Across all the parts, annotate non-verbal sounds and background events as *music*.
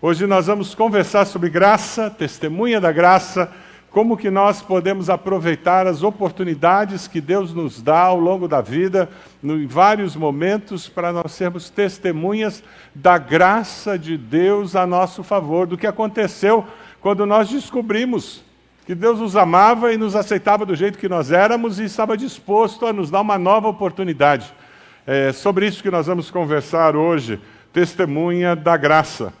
Hoje nós vamos conversar sobre graça, testemunha da graça, como que nós podemos aproveitar as oportunidades que Deus nos dá ao longo da vida, em vários momentos, para nós sermos testemunhas da graça de Deus a nosso favor, do que aconteceu quando nós descobrimos que Deus nos amava e nos aceitava do jeito que nós éramos e estava disposto a nos dar uma nova oportunidade. É sobre isso que nós vamos conversar hoje, testemunha da graça.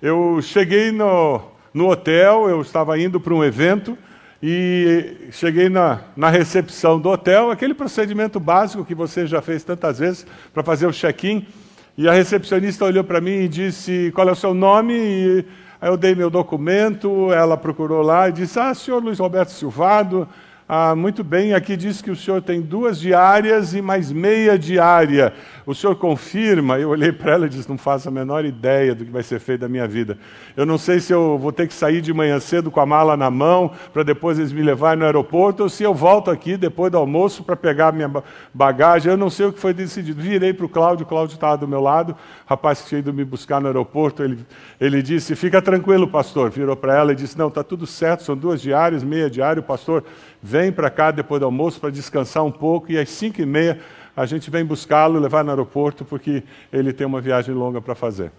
Eu cheguei no, no hotel, eu estava indo para um evento e cheguei na, na recepção do hotel, aquele procedimento básico que você já fez tantas vezes para fazer o check-in. E a recepcionista olhou para mim e disse: Qual é o seu nome? E Aí eu dei meu documento, ela procurou lá e disse: Ah, senhor Luiz Roberto Silvado, ah, muito bem, aqui diz que o senhor tem duas diárias e mais meia diária. O senhor confirma? Eu olhei para ela e disse: Não faço a menor ideia do que vai ser feito da minha vida. Eu não sei se eu vou ter que sair de manhã cedo com a mala na mão para depois eles me levarem no aeroporto ou se eu volto aqui depois do almoço para pegar minha bagagem. Eu não sei o que foi decidido. Virei para o Cláudio, o Cláudio estava do meu lado, rapaz que tinha ido me buscar no aeroporto. Ele, ele disse: Fica tranquilo, pastor. Virou para ela e disse: Não, está tudo certo, são duas diárias, meia diária. O pastor vem para cá depois do almoço para descansar um pouco e às cinco e meia a gente vem buscá-lo, levar no aeroporto porque ele tem uma viagem longa para fazer.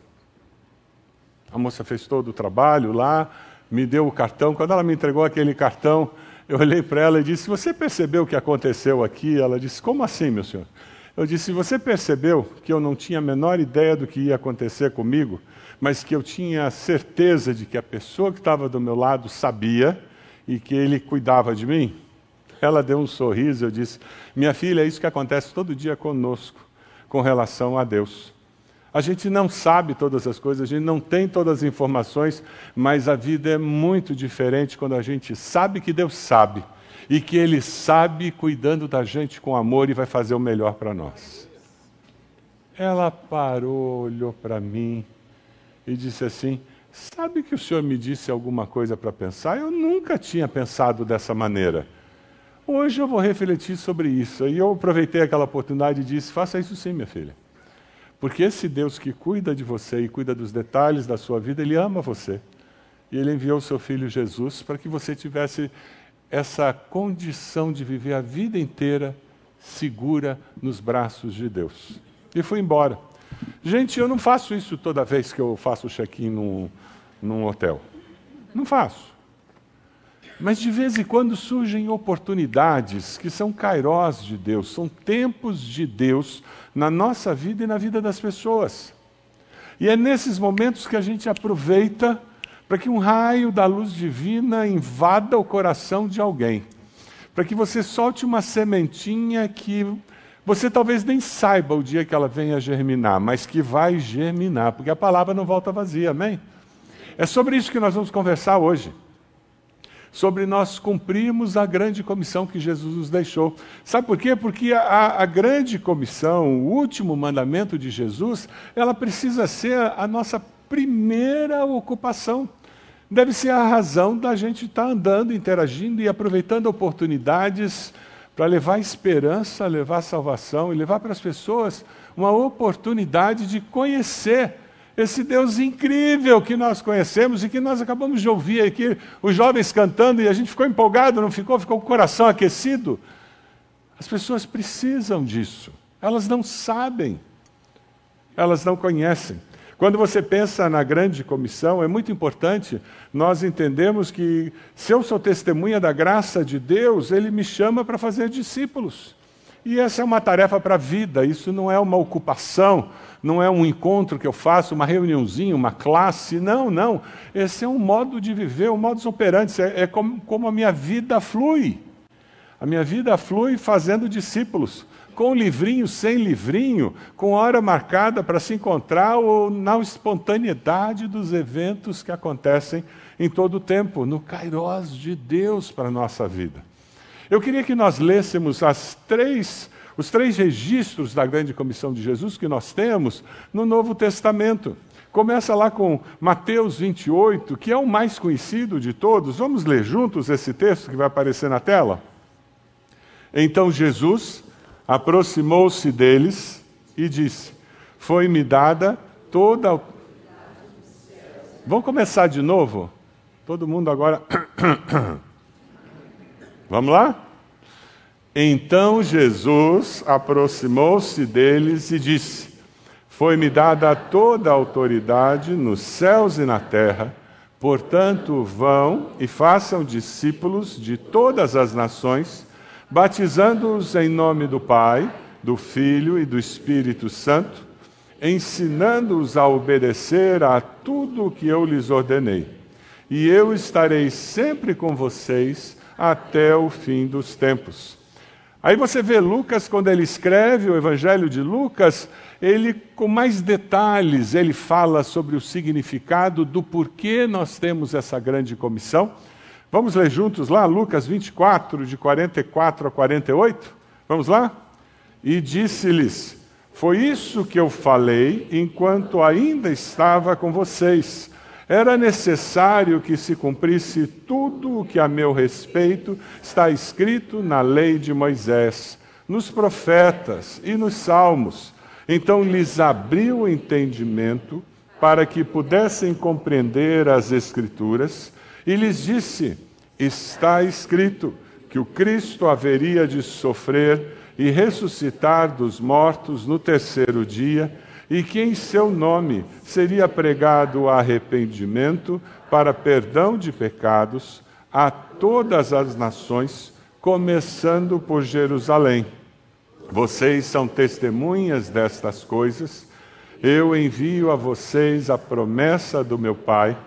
A moça fez todo o trabalho lá, me deu o cartão. Quando ela me entregou aquele cartão, eu olhei para ela e disse: Você percebeu o que aconteceu aqui? Ela disse: Como assim, meu senhor? Eu disse: Você percebeu que eu não tinha a menor ideia do que ia acontecer comigo, mas que eu tinha certeza de que a pessoa que estava do meu lado sabia e que ele cuidava de mim? Ela deu um sorriso, eu disse: Minha filha, é isso que acontece todo dia conosco com relação a Deus. A gente não sabe todas as coisas, a gente não tem todas as informações, mas a vida é muito diferente quando a gente sabe que Deus sabe e que Ele sabe cuidando da gente com amor e vai fazer o melhor para nós. Ela parou, olhou para mim e disse assim: Sabe que o senhor me disse alguma coisa para pensar? Eu nunca tinha pensado dessa maneira. Hoje eu vou refletir sobre isso. E eu aproveitei aquela oportunidade e disse: faça isso sim, minha filha. Porque esse Deus que cuida de você e cuida dos detalhes da sua vida, Ele ama você. E Ele enviou o seu filho Jesus para que você tivesse essa condição de viver a vida inteira segura nos braços de Deus. E fui embora. Gente, eu não faço isso toda vez que eu faço o check-in num, num hotel. Não faço. Mas de vez em quando surgem oportunidades que são kairós de Deus, são tempos de Deus na nossa vida e na vida das pessoas. E é nesses momentos que a gente aproveita para que um raio da luz divina invada o coração de alguém. Para que você solte uma sementinha que você talvez nem saiba o dia que ela venha germinar, mas que vai germinar, porque a palavra não volta vazia, amém? É sobre isso que nós vamos conversar hoje. Sobre nós cumprirmos a grande comissão que Jesus nos deixou. Sabe por quê? Porque a, a grande comissão, o último mandamento de Jesus, ela precisa ser a, nossa primeira ocupação deve ser a razão da gente estar tá andando, interagindo e aproveitando oportunidades para levar esperança, levar salvação e levar para as pessoas uma oportunidade de conhecer esse Deus incrível que nós conhecemos e que nós acabamos de ouvir aqui, os jovens cantando e a gente ficou empolgado, não ficou? Ficou com o coração aquecido. As pessoas precisam disso, elas não sabem, elas não conhecem. Quando você pensa na grande comissão, é muito importante nós entendermos que, se eu sou testemunha da graça de Deus, Ele me chama para fazer discípulos. E essa é uma tarefa para a vida, isso não é uma ocupação, não é um encontro que eu faço, uma reuniãozinha, uma classe, não, não. Esse é um modo de viver, um modus operandi, é, é como, como a minha vida flui. A minha vida flui fazendo discípulos com livrinho, sem livrinho, com hora marcada para se encontrar ou na espontaneidade dos eventos que acontecem em todo o tempo, no kairós de Deus para a nossa vida. Eu queria que nós lêssemos as três, os três registros da grande comissão de Jesus que nós temos no Novo Testamento. Começa lá com Mateus 28, que é o mais conhecido de todos. Vamos ler juntos esse texto que vai aparecer na tela? Então Jesus aproximou-se deles e disse: Foi-me dada toda Vamos começar de novo? Todo mundo agora. *clears throat* Vamos lá? Então Jesus aproximou-se deles e disse: Foi-me dada toda a autoridade nos céus e na terra. Portanto, vão e façam discípulos de todas as nações, batizando-os em nome do Pai, do Filho e do Espírito Santo, ensinando-os a obedecer a tudo o que eu lhes ordenei. E eu estarei sempre com vocês até o fim dos tempos. Aí você vê Lucas, quando ele escreve o Evangelho de Lucas, ele, com mais detalhes, ele fala sobre o significado do porquê nós temos essa grande comissão. Vamos ler juntos lá, Lucas 24, de 44 a 48? Vamos lá? E disse-lhes: Foi isso que eu falei enquanto ainda estava com vocês era necessário que se cumprisse tudo o que a meu respeito está escrito na lei de Moisés, nos profetas e nos salmos. Então lhes abriu o entendimento para que pudessem compreender as Escrituras e lhes disse: Está escrito que o Cristo haveria de sofrer e ressuscitar dos mortos no terceiro dia e que em seu nome seria pregado arrependimento para perdão de pecados a todas as nações, começando por Jerusalém. Vocês são testemunhas destas coisas. Eu envio a vocês a promessa do meu Pai,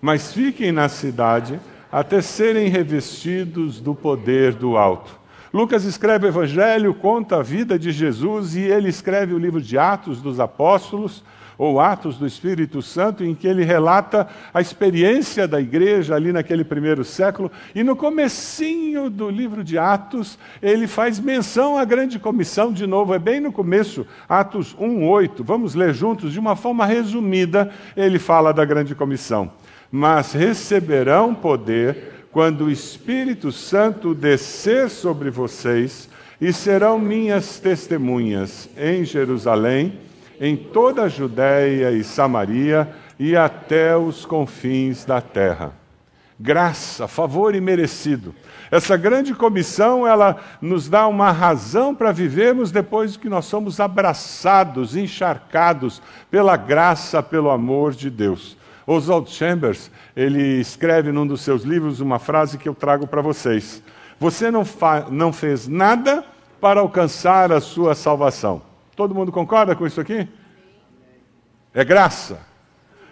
mas fiquem na cidade até serem revestidos do poder do alto. Lucas escreve o Evangelho, conta a vida de Jesus e ele escreve o livro de Atos dos Apóstolos, ou Atos do Espírito Santo, em que ele relata a experiência da igreja ali naquele primeiro século. E no comecinho do livro de Atos, ele faz menção à grande comissão, de novo, é bem no começo, Atos 1:8. Vamos ler juntos de uma forma resumida, ele fala da grande comissão. Mas receberão poder quando o Espírito Santo descer sobre vocês, e serão minhas testemunhas em Jerusalém, em toda a Judéia e Samaria e até os confins da terra. Graça, favor e merecido. Essa grande comissão, ela nos dá uma razão para vivermos depois que nós somos abraçados, encharcados pela graça, pelo amor de Deus. Oswald Chambers, ele escreve num dos seus livros uma frase que eu trago para vocês. Você não, não fez nada para alcançar a sua salvação. Todo mundo concorda com isso aqui? É graça.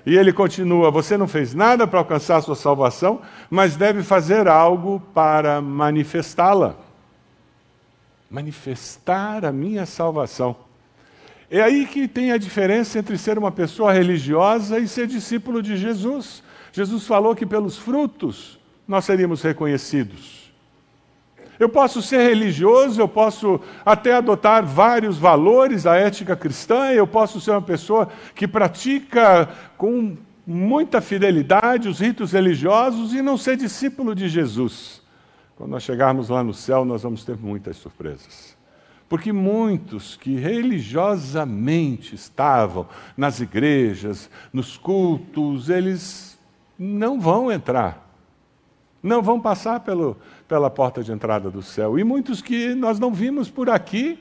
E ele continua: Você não fez nada para alcançar a sua salvação, mas deve fazer algo para manifestá-la. Manifestar a minha salvação. É aí que tem a diferença entre ser uma pessoa religiosa e ser discípulo de Jesus. Jesus falou que pelos frutos nós seríamos reconhecidos. Eu posso ser religioso, eu posso até adotar vários valores da ética cristã, eu posso ser uma pessoa que pratica com muita fidelidade os ritos religiosos e não ser discípulo de Jesus. Quando nós chegarmos lá no céu, nós vamos ter muitas surpresas. Porque muitos que religiosamente estavam nas igrejas, nos cultos, eles não vão entrar, não vão passar pelo, pela porta de entrada do céu. E muitos que nós não vimos por aqui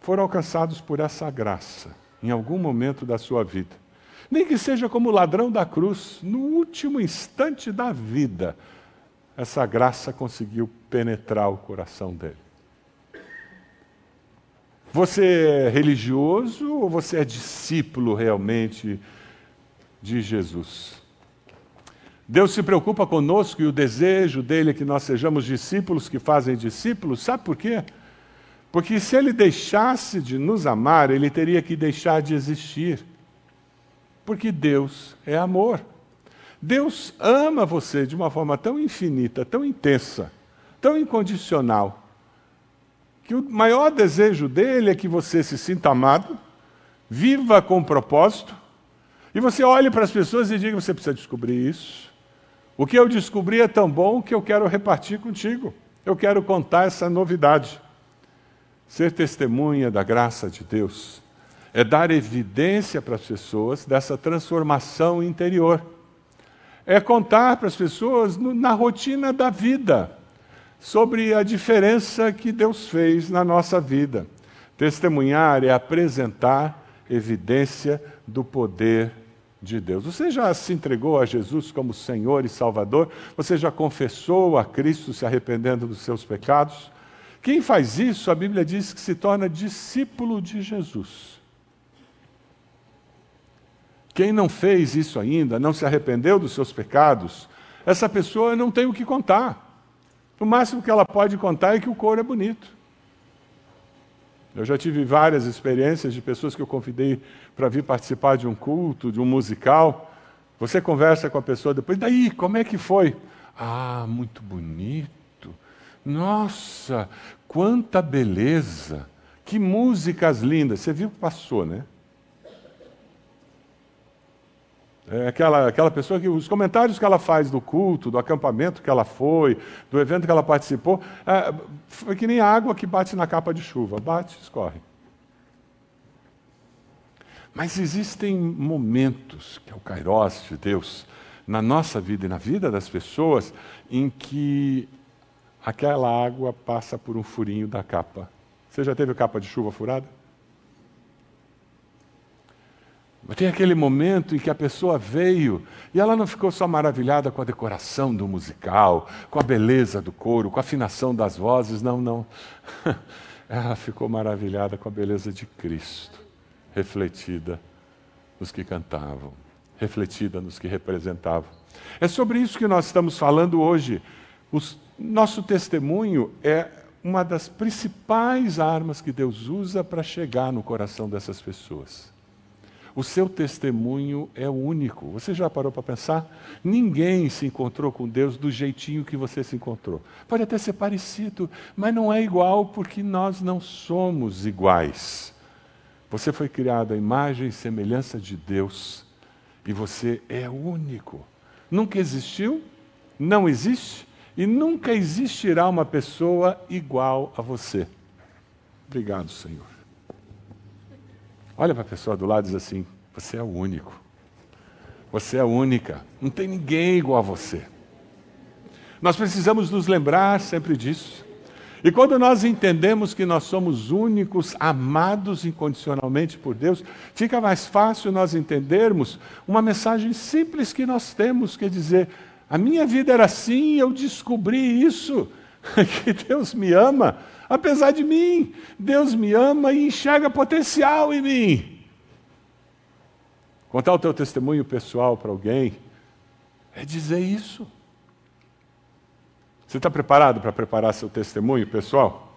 foram alcançados por essa graça em algum momento da sua vida. Nem que seja como ladrão da cruz, no último instante da vida, essa graça conseguiu penetrar o coração dele. Você é religioso ou você é discípulo realmente de Jesus? Deus se preocupa conosco e o desejo dele é que nós sejamos discípulos que fazem discípulos. Sabe por quê? Porque se ele deixasse de nos amar, ele teria que deixar de existir. Porque Deus é amor. Deus ama você de uma forma tão infinita, tão intensa, tão incondicional, que o maior desejo dele é que você se sinta amado, viva com propósito, e você olhe para as pessoas e diga: você precisa descobrir isso. O que eu descobri é tão bom que eu quero repartir contigo. Eu quero contar essa novidade. Ser testemunha da graça de Deus é dar evidência para as pessoas dessa transformação interior. É contar para as pessoas no, na rotina da vida sobre a diferença que Deus fez na nossa vida. Testemunhar é apresentar evidência do poder de Deus. Você já se entregou a Jesus como Senhor e Salvador? Você já confessou a Cristo se arrependendo dos seus pecados? Quem faz isso, a Bíblia diz que se torna discípulo de Jesus. Quem não fez isso ainda, não se arrependeu dos seus pecados, essa pessoa não tem o que contar. O máximo que ela pode contar é que o couro é bonito. Eu já tive várias experiências de pessoas que eu convidei para vir participar de um culto, de um musical. Você conversa com a pessoa depois, daí, como é que foi? Ah, muito bonito. Nossa, quanta beleza. Que músicas lindas. Você viu que passou, né? É aquela, aquela pessoa que os comentários que ela faz do culto, do acampamento que ela foi, do evento que ela participou, é, foi que nem água que bate na capa de chuva, bate, escorre. Mas existem momentos, que é o kairós de Deus, na nossa vida e na vida das pessoas, em que aquela água passa por um furinho da capa. Você já teve capa de chuva furada? Mas tem aquele momento em que a pessoa veio e ela não ficou só maravilhada com a decoração do musical, com a beleza do coro, com a afinação das vozes, não, não. *laughs* Ela ficou maravilhada com a beleza de Cristo, refletida nos que cantavam, refletida nos que representavam. É sobre isso que nós estamos falando hoje. O nosso testemunho é uma das principais armas que Deus usa para chegar no coração dessas pessoas. O seu testemunho é único. Você já parou para pensar? Ninguém se encontrou com Deus do jeitinho que você se encontrou. Pode até ser parecido, mas não é igual porque nós não somos iguais. Você foi criado à imagem e semelhança de Deus e você é único. Nunca existiu, não existe e nunca existirá uma pessoa igual a você. Obrigado, Senhor. Olha para a pessoa do lado e diz assim: Você é o único. Você é única. Não tem ninguém igual a você. Nós precisamos nos lembrar sempre disso. E quando nós entendemos que nós somos únicos, amados incondicionalmente por Deus, fica mais fácil nós entendermos uma mensagem simples que nós temos, que é dizer: a minha vida era assim, eu descobri isso, *laughs* que Deus me ama, apesar de mim. Deus me ama e enxerga potencial em mim. Contar o teu testemunho pessoal para alguém é dizer isso. Você está preparado para preparar seu testemunho pessoal?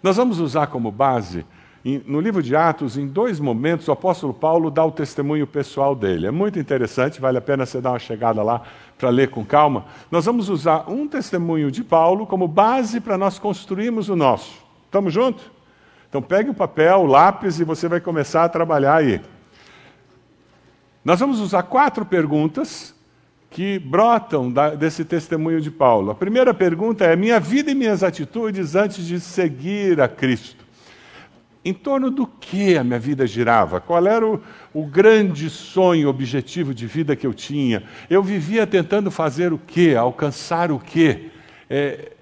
Nós vamos usar como base, no livro de Atos, em dois momentos, o apóstolo Paulo dá o testemunho pessoal dele. É muito interessante, vale a pena você dar uma chegada lá para ler com calma, nós vamos usar um testemunho de Paulo como base para nós construirmos o nosso. Estamos juntos? Então pegue o papel, o lápis e você vai começar a trabalhar aí. Nós vamos usar quatro perguntas que brotam desse testemunho de Paulo. A primeira pergunta é: minha vida e minhas atitudes antes de seguir a Cristo em torno do que a minha vida girava, qual era o, o, grande sonho, objetivo de vida que eu tinha. Eu vivia tentando fazer o quê, alcançar o quê. É,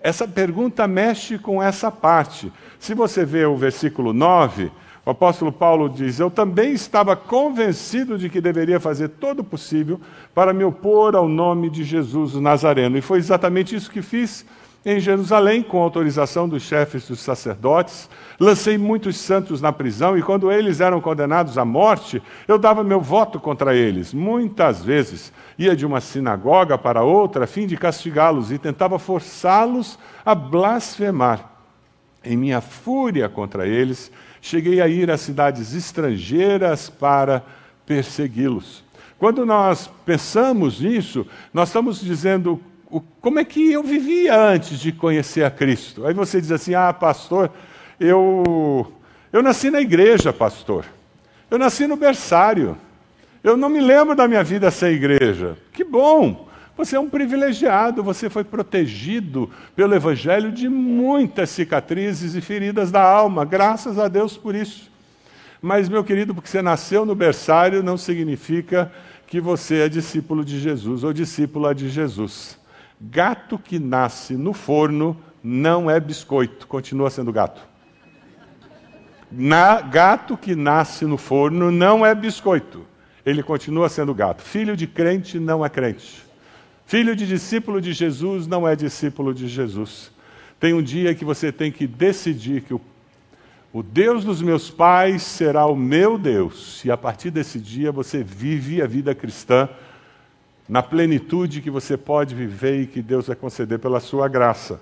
essa pergunta mexe com essa parte. Se você vê o versículo 9, o apóstolo Paulo diz: Eu também estava convencido de que deveria fazer todo o possível para me opor ao nome de Jesus o Nazareno. E foi exatamente isso que fiz em Jerusalém, com autorização dos chefes dos sacerdotes, lancei muitos santos na prisão e, quando eles eram condenados à morte, eu dava meu voto contra eles. Muitas vezes ia de uma sinagoga para outra a fim de castigá-los e tentava forçá-los a blasfemar. Em minha fúria contra eles, cheguei a ir a cidades estrangeiras para persegui-los. Quando nós pensamos nisso, nós estamos dizendo o, como é que eu vivia antes de conhecer a Cristo. Aí você diz assim: ah, pastor, eu, eu nasci na igreja, pastor. Eu nasci no berçário. Eu não me lembro da minha vida sem igreja. Que bom! Você é um privilegiado, você foi protegido pelo Evangelho de muitas cicatrizes e feridas da alma. Graças a Deus por isso. Mas, meu querido, porque você nasceu no berçário não significa que você é discípulo de Jesus ou discípula de Jesus. Gato que nasce no forno não é biscoito, continua sendo gato. Na, gato que nasce no forno não é biscoito, ele continua sendo gato. Filho de crente não é crente. Filho de discípulo de Jesus não é discípulo de Jesus. Tem um dia que você tem que decidir que o, o Deus dos meus pais será o meu Deus, e a partir desse dia você vive a vida cristã na plenitude que você pode viver e que Deus vai conceder pela sua graça.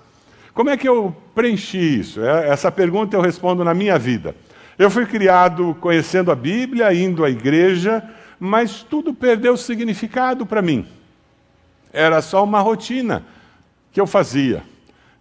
Como é que eu preenchi isso? É, essa pergunta eu respondo na minha vida. Eu fui criado conhecendo a Bíblia, indo à igreja, mas tudo perdeu significado para mim. Era só uma rotina que eu fazia.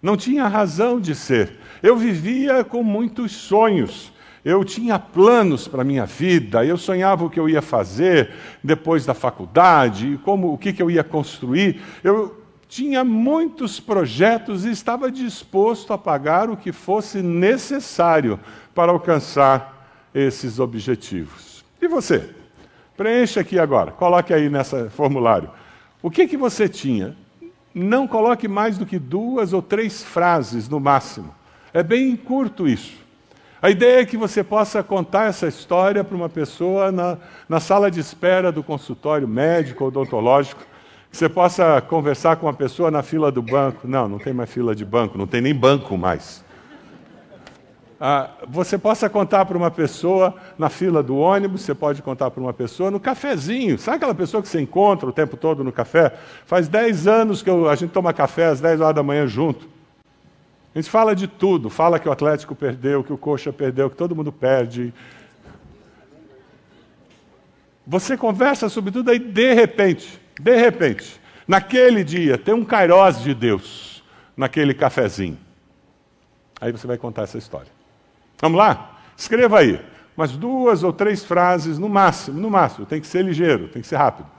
Não tinha razão de ser. Eu vivia com muitos sonhos. Eu tinha planos para a minha vida, eu sonhava o que eu ia fazer depois da faculdade, como o que, que eu ia construir. Eu tinha muitos projetos e estava disposto a pagar o que fosse necessário para alcançar esses objetivos. E você? Preencha aqui agora, coloque aí nesse formulário. O que, que você tinha? Não coloque mais do que duas ou três frases no máximo. É bem curto isso. A ideia é que você possa contar essa história para uma pessoa na, na sala de espera do consultório médico ou odontológico que você possa conversar com uma pessoa na fila do banco. Não, não tem mais fila de banco, não tem nem banco mais. Ah, você possa contar para uma pessoa na fila do ônibus, você pode contar para uma pessoa no cafezinho. Sabe aquela pessoa que você encontra o tempo todo no café? Faz 10 anos que eu, a gente toma café às 10 horas da manhã junto. A gente fala de tudo, fala que o Atlético perdeu, que o Coxa perdeu, que todo mundo perde. Você conversa sobre tudo aí, de repente, de repente, naquele dia, tem um kairós de Deus naquele cafezinho. Aí você vai contar essa história. Vamos lá? Escreva aí. Umas duas ou três frases no máximo, no máximo. Tem que ser ligeiro, tem que ser rápido.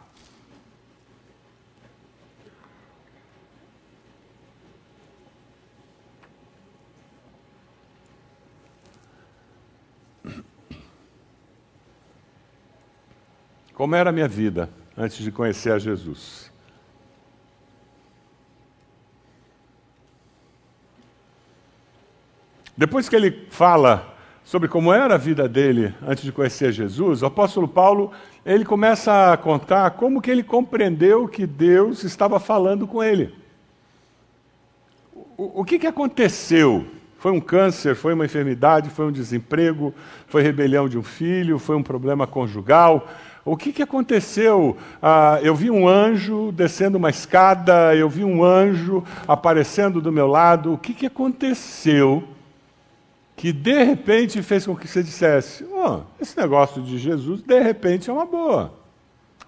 Como era a minha vida antes de conhecer a Jesus? Depois que ele fala sobre como era a vida dele antes de conhecer Jesus, o apóstolo Paulo, ele começa a contar como que ele compreendeu que Deus estava falando com ele. O, o que, que aconteceu? Foi um câncer, foi uma enfermidade, foi um desemprego, foi rebelião de um filho, foi um problema conjugal, o que, que aconteceu? Ah, eu vi um anjo descendo uma escada, eu vi um anjo aparecendo do meu lado. O que, que aconteceu que de repente fez com que você dissesse: oh, esse negócio de Jesus, de repente, é uma boa?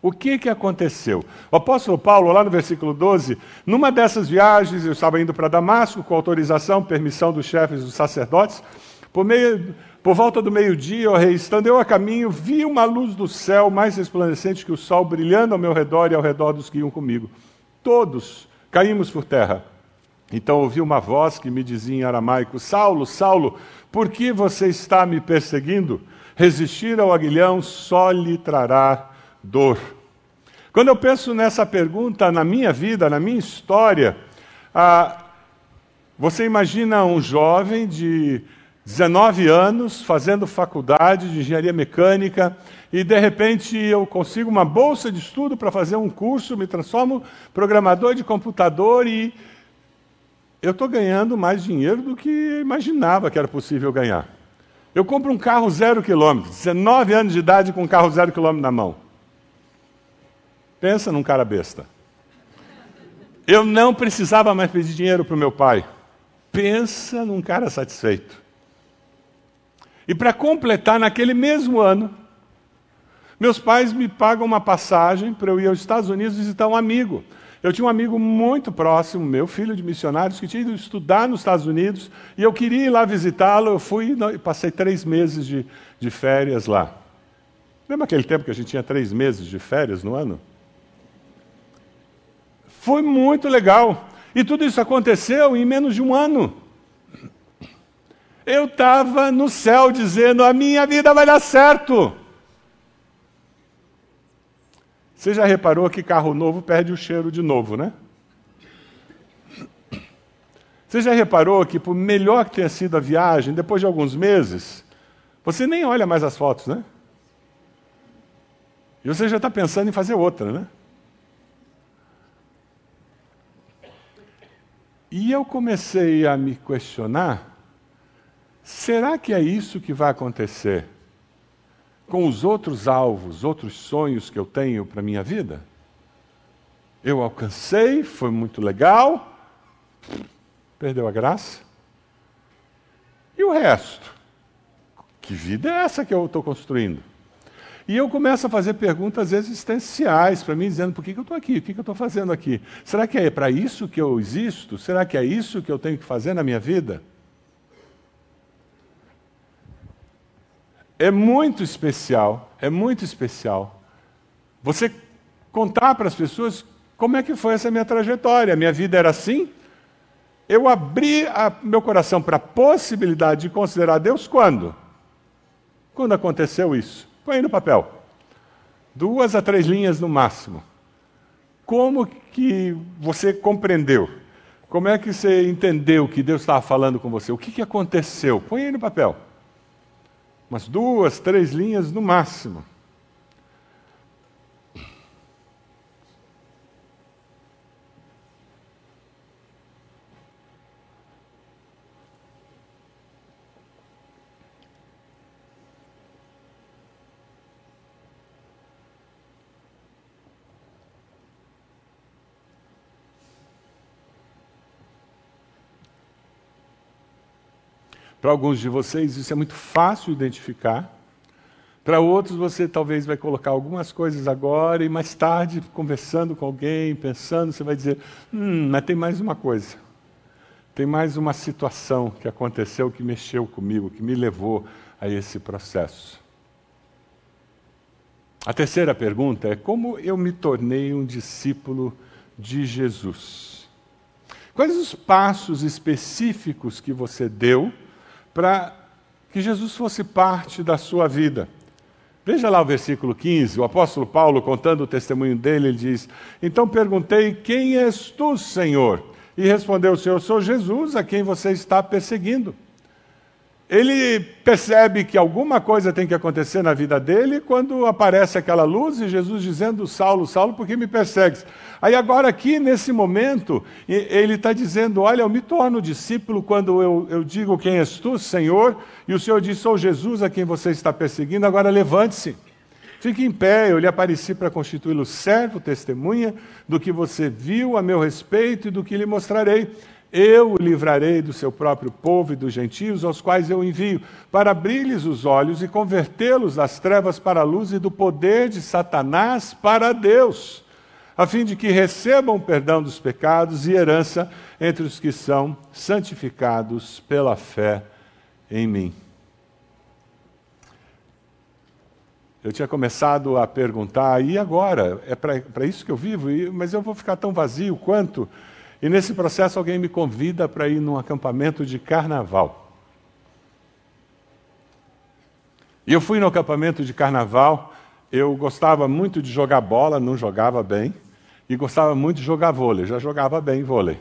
O que, que aconteceu? O apóstolo Paulo, lá no versículo 12, numa dessas viagens, eu estava indo para Damasco com autorização, permissão dos chefes dos sacerdotes, por meio por volta do meio-dia, ó rei, estando eu a caminho, vi uma luz do céu mais resplandecente que o sol brilhando ao meu redor e ao redor dos que iam comigo. Todos caímos por terra. Então ouvi uma voz que me dizia em aramaico: Saulo, Saulo, por que você está me perseguindo? Resistir ao aguilhão só lhe trará dor. Quando eu penso nessa pergunta na minha vida, na minha história, ah, você imagina um jovem de 19 anos fazendo faculdade de engenharia mecânica e de repente eu consigo uma bolsa de estudo para fazer um curso, me transformo programador de computador e eu estou ganhando mais dinheiro do que imaginava que era possível ganhar. Eu compro um carro zero quilômetro, 19 anos de idade com um carro zero quilômetro na mão. Pensa num cara besta. Eu não precisava mais pedir dinheiro para o meu pai. Pensa num cara satisfeito. E para completar, naquele mesmo ano, meus pais me pagam uma passagem para eu ir aos Estados Unidos visitar um amigo. Eu tinha um amigo muito próximo, meu filho de missionários, que tinha ido estudar nos Estados Unidos, e eu queria ir lá visitá-lo. Eu fui e passei três meses de, de férias lá. Lembra aquele tempo que a gente tinha três meses de férias no ano? Foi muito legal. E tudo isso aconteceu em menos de um ano. Eu estava no céu dizendo: a minha vida vai dar certo. Você já reparou que carro novo perde o cheiro de novo, né? Você já reparou que, por melhor que tenha sido a viagem, depois de alguns meses, você nem olha mais as fotos, né? E você já está pensando em fazer outra, né? E eu comecei a me questionar: será que é isso que vai acontecer com os outros alvos, outros sonhos que eu tenho para a minha vida? Eu alcancei, foi muito legal, perdeu a graça. E o resto? Que vida é essa que eu estou construindo? E eu começo a fazer perguntas existenciais para mim, dizendo: por que, que eu estou aqui? O que, que eu estou fazendo aqui? Será que é para isso que eu existo? Será que é isso que eu tenho que fazer na minha vida? É muito especial, é muito especial você contar para as pessoas como é que foi essa minha trajetória. A minha vida era assim. Eu abri a, meu coração para a possibilidade de considerar Deus quando? Quando aconteceu isso? Põe no papel. Duas a três linhas no máximo. Como que você compreendeu? Como é que você entendeu que Deus estava falando com você? O que, que aconteceu? Põe aí no papel. Umas duas, três linhas no máximo. Para alguns de vocês isso é muito fácil identificar. Para outros você talvez vai colocar algumas coisas agora e mais tarde, conversando com alguém, pensando, você vai dizer: hum, mas tem mais uma coisa. Tem mais uma situação que aconteceu que mexeu comigo, que me levou a esse processo. A terceira pergunta é: como eu me tornei um discípulo de Jesus? Quais os passos específicos que você deu para que Jesus fosse parte da sua vida. Veja lá o versículo 15, o apóstolo Paulo, contando o testemunho dele, ele diz: Então perguntei: Quem és tu, Senhor? E respondeu o Senhor: Sou Jesus, a quem você está perseguindo ele percebe que alguma coisa tem que acontecer na vida dele quando aparece aquela luz e Jesus dizendo: Saulo, Saulo, por que me persegues? Aí, agora, aqui nesse momento, ele está dizendo: Olha, eu me torno discípulo quando eu, eu digo quem és tu, Senhor, e o Senhor diz: Sou Jesus a quem você está perseguindo, agora levante-se. Fique em pé, eu lhe apareci para constituí-lo servo, testemunha do que você viu a meu respeito e do que lhe mostrarei. Eu o livrarei do seu próprio povo e dos gentios, aos quais eu envio, para abrir-lhes os olhos e convertê-los das trevas para a luz e do poder de Satanás para Deus, a fim de que recebam perdão dos pecados e herança entre os que são santificados pela fé em mim. Eu tinha começado a perguntar, e agora? É para isso que eu vivo? Mas eu vou ficar tão vazio quanto? E nesse processo alguém me convida para ir num acampamento de carnaval. E eu fui no acampamento de carnaval, eu gostava muito de jogar bola, não jogava bem, e gostava muito de jogar vôlei, já jogava bem vôlei.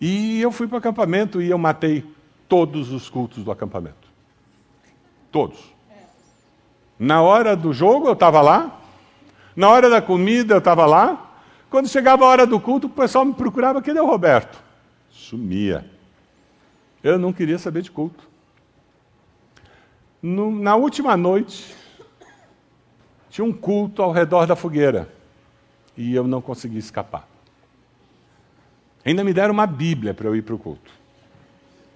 E eu fui para o acampamento e eu matei todos os cultos do acampamento. Todos. Na hora do jogo eu estava lá, na hora da comida eu estava lá, quando chegava a hora do culto, o pessoal me procurava, cadê o Roberto? Sumia. Eu não queria saber de culto. No, na última noite, tinha um culto ao redor da fogueira. E eu não consegui escapar. Ainda me deram uma Bíblia para eu ir para o culto.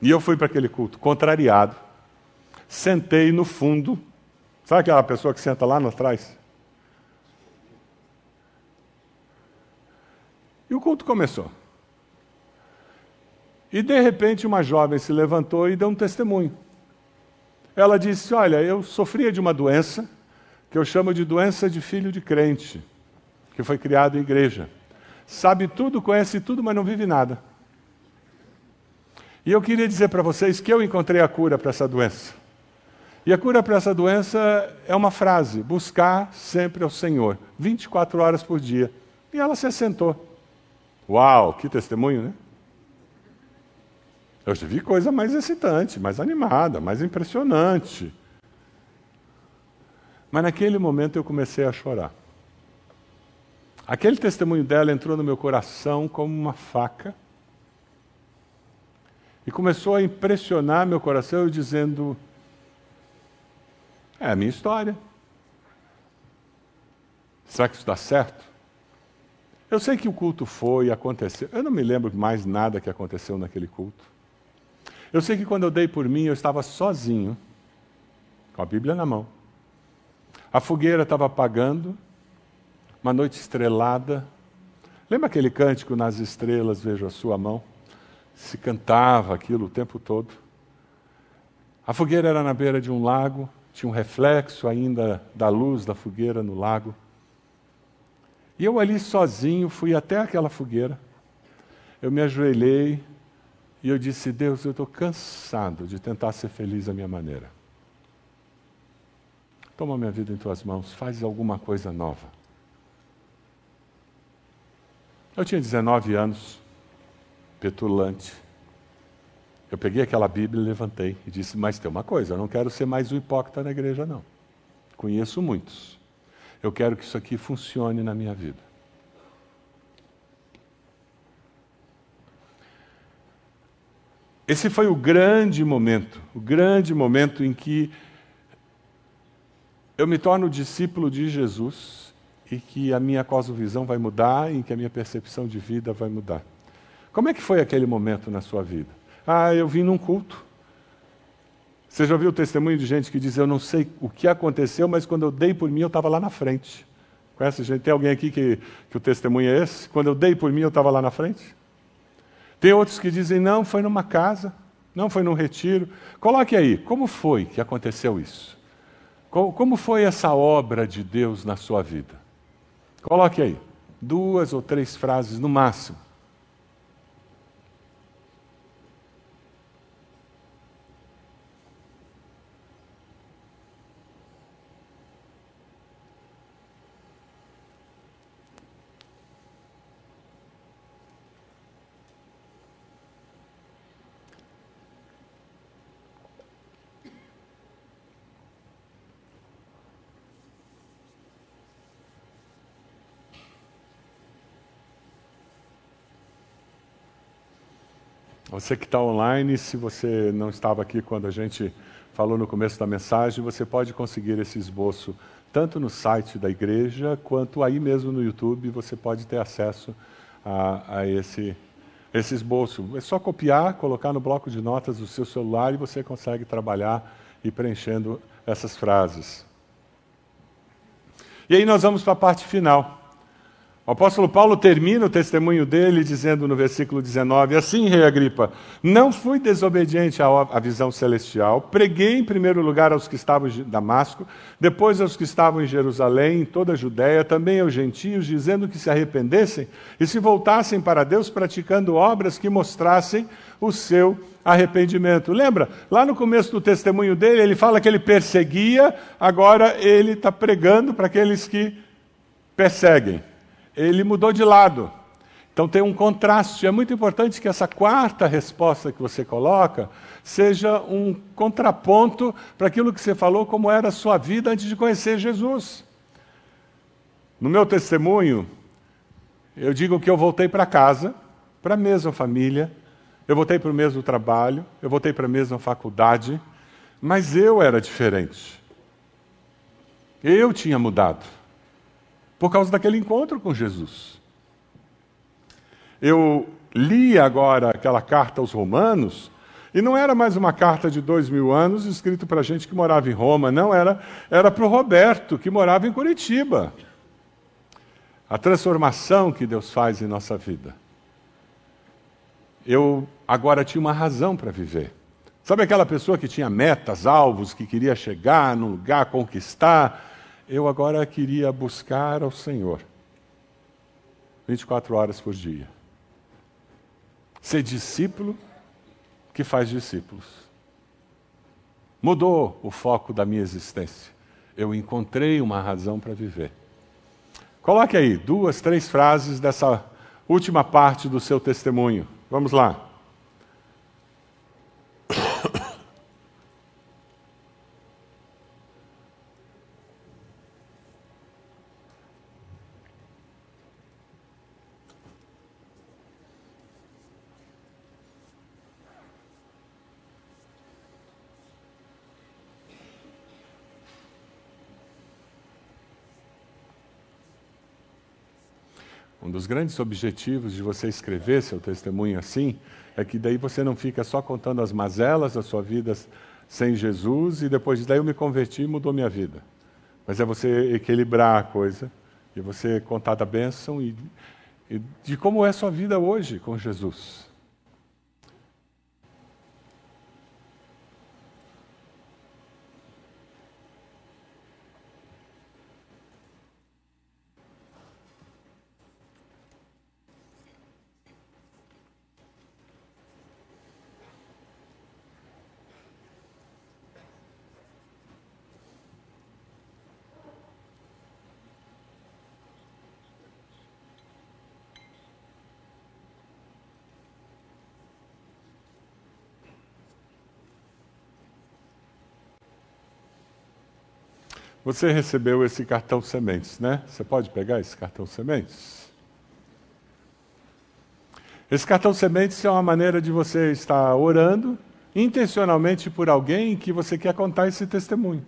E eu fui para aquele culto, contrariado. Sentei no fundo. Sabe aquela pessoa que senta lá atrás? E o culto começou. E de repente uma jovem se levantou e deu um testemunho. Ela disse: Olha, eu sofria de uma doença que eu chamo de doença de filho de crente, que foi criado em igreja. Sabe tudo, conhece tudo, mas não vive nada. E eu queria dizer para vocês que eu encontrei a cura para essa doença. E a cura para essa doença é uma frase: buscar sempre ao Senhor, 24 horas por dia. E ela se assentou. Uau, que testemunho, né? Eu já vi coisa mais excitante, mais animada, mais impressionante. Mas naquele momento eu comecei a chorar. Aquele testemunho dela entrou no meu coração como uma faca e começou a impressionar meu coração, dizendo: É a minha história. Será que isso dá certo? Eu sei que o culto foi, aconteceu. Eu não me lembro mais nada que aconteceu naquele culto. Eu sei que quando eu dei por mim, eu estava sozinho, com a Bíblia na mão. A fogueira estava apagando, uma noite estrelada. Lembra aquele cântico nas estrelas, vejo a sua mão? Se cantava aquilo o tempo todo. A fogueira era na beira de um lago, tinha um reflexo ainda da luz da fogueira no lago. E eu ali sozinho fui até aquela fogueira. Eu me ajoelhei e eu disse: Deus, eu estou cansado de tentar ser feliz à minha maneira. Toma minha vida em tuas mãos, faz alguma coisa nova. Eu tinha 19 anos, petulante. Eu peguei aquela Bíblia e levantei e disse: Mas tem uma coisa, eu não quero ser mais um hipócrita na igreja, não. Conheço muitos. Eu quero que isso aqui funcione na minha vida. Esse foi o grande momento, o grande momento em que eu me torno discípulo de Jesus e que a minha cosmovisão vai mudar e que a minha percepção de vida vai mudar. Como é que foi aquele momento na sua vida? Ah, eu vim num culto. Você já ouviu o testemunho de gente que diz: Eu não sei o que aconteceu, mas quando eu dei por mim, eu estava lá na frente. Conhece gente? Tem alguém aqui que, que o testemunho é esse? Quando eu dei por mim, eu estava lá na frente? Tem outros que dizem: Não, foi numa casa, não foi num retiro. Coloque aí, como foi que aconteceu isso? Como foi essa obra de Deus na sua vida? Coloque aí, duas ou três frases no máximo. Você que está online, se você não estava aqui quando a gente falou no começo da mensagem, você pode conseguir esse esboço tanto no site da igreja, quanto aí mesmo no YouTube, você pode ter acesso a, a esse, esse esboço. É só copiar, colocar no bloco de notas do seu celular e você consegue trabalhar e preenchendo essas frases. E aí nós vamos para a parte final. O apóstolo Paulo termina o testemunho dele dizendo no versículo 19: Assim, rei Agripa, não fui desobediente à visão celestial, preguei em primeiro lugar aos que estavam em Damasco, depois aos que estavam em Jerusalém, em toda a Judéia, também aos gentios, dizendo que se arrependessem e se voltassem para Deus, praticando obras que mostrassem o seu arrependimento. Lembra? Lá no começo do testemunho dele, ele fala que ele perseguia, agora ele está pregando para aqueles que perseguem ele mudou de lado. Então tem um contraste. É muito importante que essa quarta resposta que você coloca seja um contraponto para aquilo que você falou, como era a sua vida antes de conhecer Jesus. No meu testemunho, eu digo que eu voltei para casa, para a mesma família, eu voltei para o mesmo trabalho, eu voltei para a mesma faculdade, mas eu era diferente. Eu tinha mudado por causa daquele encontro com Jesus. Eu li agora aquela carta aos Romanos, e não era mais uma carta de dois mil anos escrito para gente que morava em Roma, não, era, era para o Roberto, que morava em Curitiba. A transformação que Deus faz em nossa vida. Eu agora tinha uma razão para viver. Sabe aquela pessoa que tinha metas, alvos, que queria chegar num lugar, conquistar, eu agora queria buscar ao Senhor 24 horas por dia. Ser discípulo que faz discípulos. Mudou o foco da minha existência. Eu encontrei uma razão para viver. Coloque aí duas, três frases dessa última parte do seu testemunho. Vamos lá. Um dos grandes objetivos de você escrever seu testemunho assim é que daí você não fica só contando as mazelas da sua vida sem Jesus e depois daí eu me converti e mudou minha vida. Mas é você equilibrar a coisa e você contar da bênção e, e de como é a sua vida hoje com Jesus. Você recebeu esse cartão sementes, né? Você pode pegar esse cartão sementes? Esse cartão sementes é uma maneira de você estar orando intencionalmente por alguém que você quer contar esse testemunho.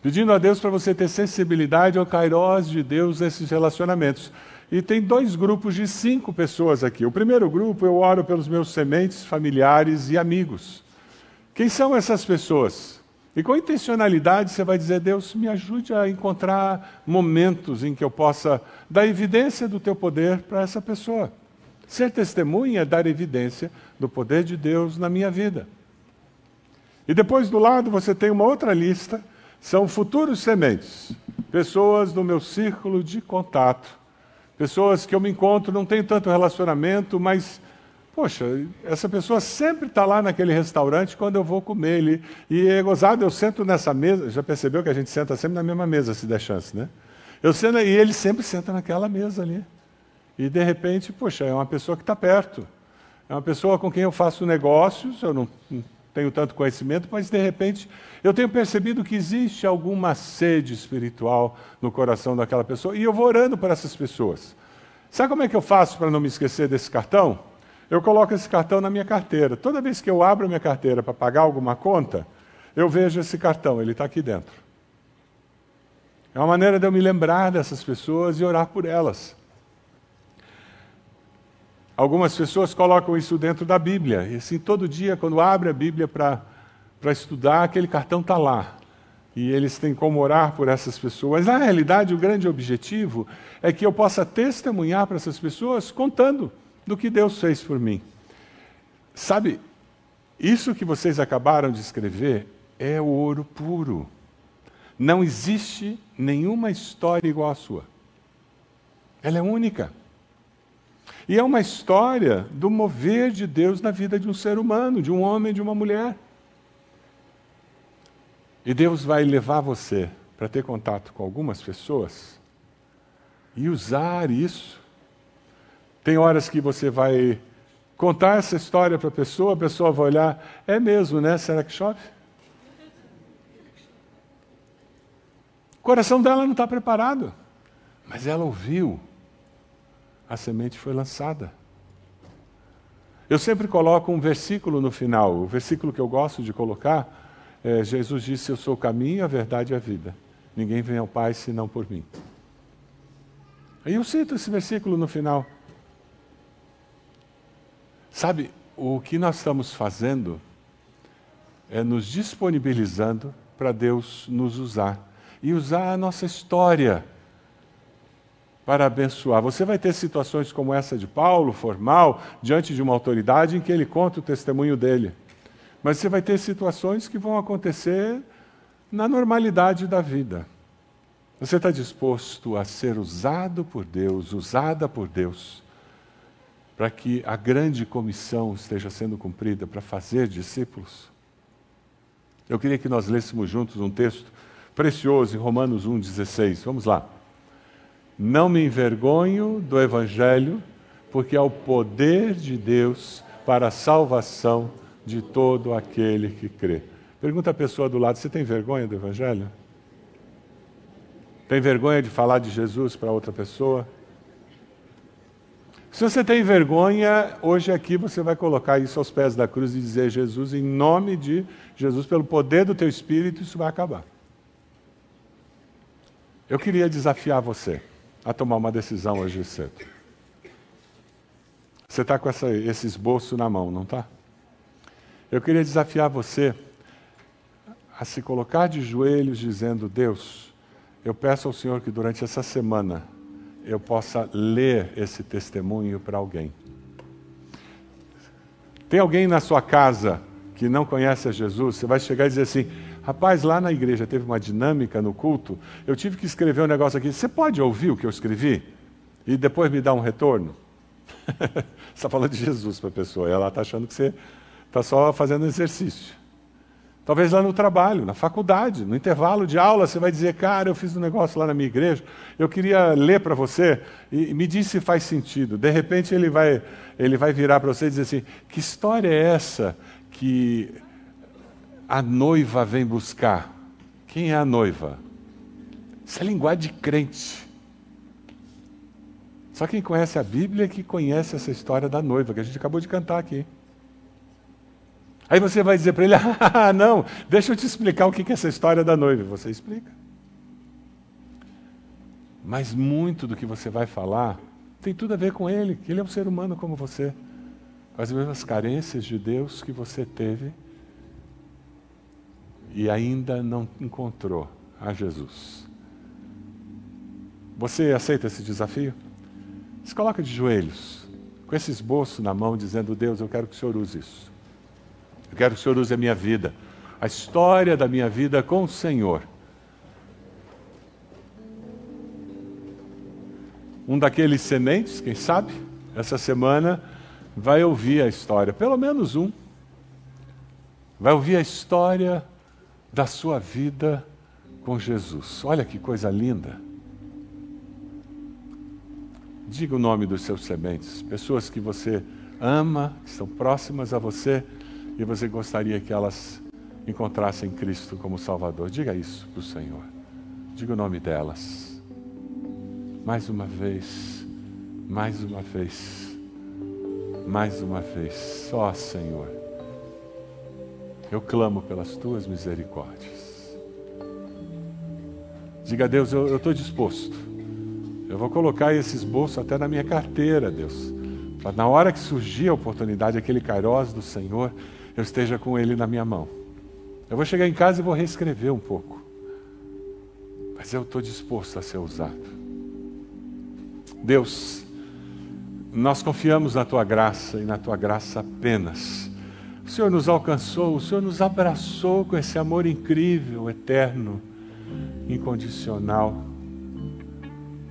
Pedindo a Deus para você ter sensibilidade ao kairós de Deus nesses relacionamentos. E tem dois grupos de cinco pessoas aqui. O primeiro grupo, eu oro pelos meus sementes, familiares e amigos. Quem são essas pessoas? E com intencionalidade você vai dizer: Deus, me ajude a encontrar momentos em que eu possa dar evidência do teu poder para essa pessoa. Ser testemunha é dar evidência do poder de Deus na minha vida. E depois do lado você tem uma outra lista, são futuros sementes, pessoas no meu círculo de contato, pessoas que eu me encontro, não tenho tanto relacionamento, mas Poxa, essa pessoa sempre está lá naquele restaurante quando eu vou comer ele. E é gozado, eu sento nessa mesa. Já percebeu que a gente senta sempre na mesma mesa, se der chance, né? Eu sento, e ele sempre senta naquela mesa ali. E de repente, poxa, é uma pessoa que está perto. É uma pessoa com quem eu faço negócios, eu não, tenho tanto conhecimento, mas de repente eu tenho percebido que existe alguma sede espiritual no coração daquela pessoa. E eu vou orando para essas pessoas. Sabe como é que eu faço para não me esquecer desse cartão? Eu coloco esse cartão na minha carteira. Toda vez que eu abro a minha carteira para pagar alguma conta, eu vejo esse cartão, ele está aqui dentro. É uma maneira de eu me lembrar dessas pessoas e orar por elas. Algumas pessoas colocam isso dentro da Bíblia. E assim, todo dia, quando abre a Bíblia para estudar, aquele cartão está lá. E eles têm como orar por essas pessoas. Na realidade, o grande objetivo é que eu possa testemunhar para essas pessoas contando do que Deus fez por mim. Sabe, isso que vocês acabaram de escrever é ouro puro. Não existe nenhuma história igual à sua. Ela é única. E é uma história do mover de Deus na vida de um ser humano, de um homem, de uma mulher. E Deus vai levar você para ter contato com algumas pessoas e usar isso tem horas que você vai contar essa história para a pessoa, a pessoa vai olhar, é mesmo, né? Será que chove? O coração dela não está preparado, mas ela ouviu. A semente foi lançada. Eu sempre coloco um versículo no final. O versículo que eu gosto de colocar é: Jesus disse: Eu sou o caminho, a verdade e a vida. Ninguém vem ao Pai senão por mim. Aí eu cito esse versículo no final. Sabe, o que nós estamos fazendo é nos disponibilizando para Deus nos usar e usar a nossa história para abençoar. Você vai ter situações como essa de Paulo, formal, diante de uma autoridade em que ele conta o testemunho dele. Mas você vai ter situações que vão acontecer na normalidade da vida. Você está disposto a ser usado por Deus, usada por Deus, para que a grande comissão esteja sendo cumprida para fazer discípulos? Eu queria que nós lêssemos juntos um texto precioso em Romanos 1,16. Vamos lá. Não me envergonho do Evangelho, porque é o poder de Deus para a salvação de todo aquele que crê. Pergunta a pessoa do lado: você tem vergonha do Evangelho? Tem vergonha de falar de Jesus para outra pessoa? Se você tem vergonha, hoje aqui você vai colocar isso aos pés da cruz e dizer: Jesus, em nome de Jesus, pelo poder do teu Espírito, isso vai acabar. Eu queria desafiar você a tomar uma decisão hoje cedo. Você está com essa, esse esboço na mão, não está? Eu queria desafiar você a se colocar de joelhos dizendo: Deus, eu peço ao Senhor que durante essa semana eu possa ler esse testemunho para alguém. Tem alguém na sua casa que não conhece a Jesus? Você vai chegar e dizer assim: Rapaz, lá na igreja teve uma dinâmica no culto, eu tive que escrever um negócio aqui. Você pode ouvir o que eu escrevi? E depois me dar um retorno? *laughs* você está falando de Jesus para a pessoa, ela está achando que você está só fazendo exercício. Talvez lá no trabalho, na faculdade, no intervalo de aula, você vai dizer, cara, eu fiz um negócio lá na minha igreja, eu queria ler para você e me diz se faz sentido. De repente ele vai, ele vai virar para você e dizer assim, que história é essa que a noiva vem buscar? Quem é a noiva? Isso é linguagem de crente. Só quem conhece a Bíblia é que conhece essa história da noiva, que a gente acabou de cantar aqui. Aí você vai dizer para ele: *laughs* Ah, não, deixa eu te explicar o que é essa história da noiva. Você explica. Mas muito do que você vai falar tem tudo a ver com ele, que ele é um ser humano como você. As mesmas carências de Deus que você teve e ainda não encontrou a Jesus. Você aceita esse desafio? Se coloca de joelhos, com esse esboço na mão, dizendo: Deus, eu quero que o Senhor use isso. Eu quero que o Senhor use a minha vida, a história da minha vida com o Senhor. Um daqueles sementes, quem sabe, essa semana vai ouvir a história, pelo menos um. Vai ouvir a história da sua vida com Jesus. Olha que coisa linda. Diga o nome dos seus sementes, pessoas que você ama, que estão próximas a você e você gostaria que elas encontrassem Cristo como Salvador. Diga isso para o Senhor. Diga o nome delas. Mais uma vez, mais uma vez, mais uma vez. Só, Senhor, eu clamo pelas tuas misericórdias. Diga a Deus, eu estou disposto. Eu vou colocar esse esboço até na minha carteira, Deus. Para na hora que surgir a oportunidade, aquele cairós do Senhor, eu esteja com ele na minha mão. Eu vou chegar em casa e vou reescrever um pouco. Mas eu estou disposto a ser usado. Deus, nós confiamos na tua graça e na tua graça apenas. O Senhor nos alcançou, o Senhor nos abraçou com esse amor incrível, eterno, incondicional.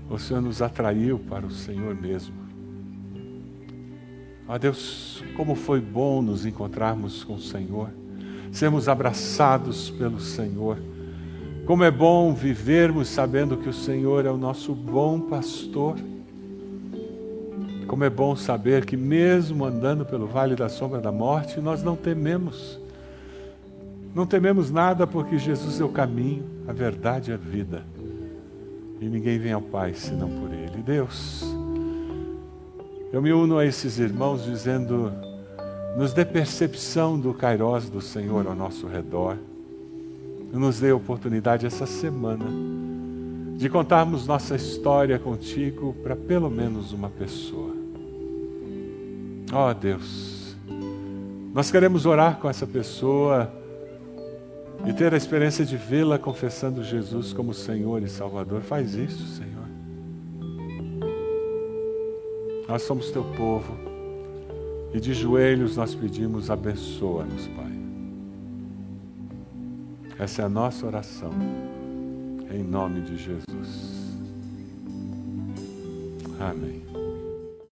O Senhor nos atraiu para o Senhor mesmo. Ó Deus, como foi bom nos encontrarmos com o Senhor, sermos abraçados pelo Senhor. Como é bom vivermos sabendo que o Senhor é o nosso bom pastor. Como é bom saber que, mesmo andando pelo vale da sombra da morte, nós não tememos. Não tememos nada porque Jesus é o caminho, a verdade e a vida. E ninguém vem ao Pai senão por Ele. Deus, eu me uno a esses irmãos dizendo: nos dê percepção do Kairós do Senhor ao nosso redor. Nos dê oportunidade essa semana de contarmos nossa história contigo para pelo menos uma pessoa. Ó oh, Deus, nós queremos orar com essa pessoa e ter a experiência de vê-la confessando Jesus como Senhor e Salvador. Faz isso, Senhor. Nós somos teu povo e de joelhos nós pedimos: abençoa-nos, Pai. Essa é a nossa oração, em nome de Jesus. Amém.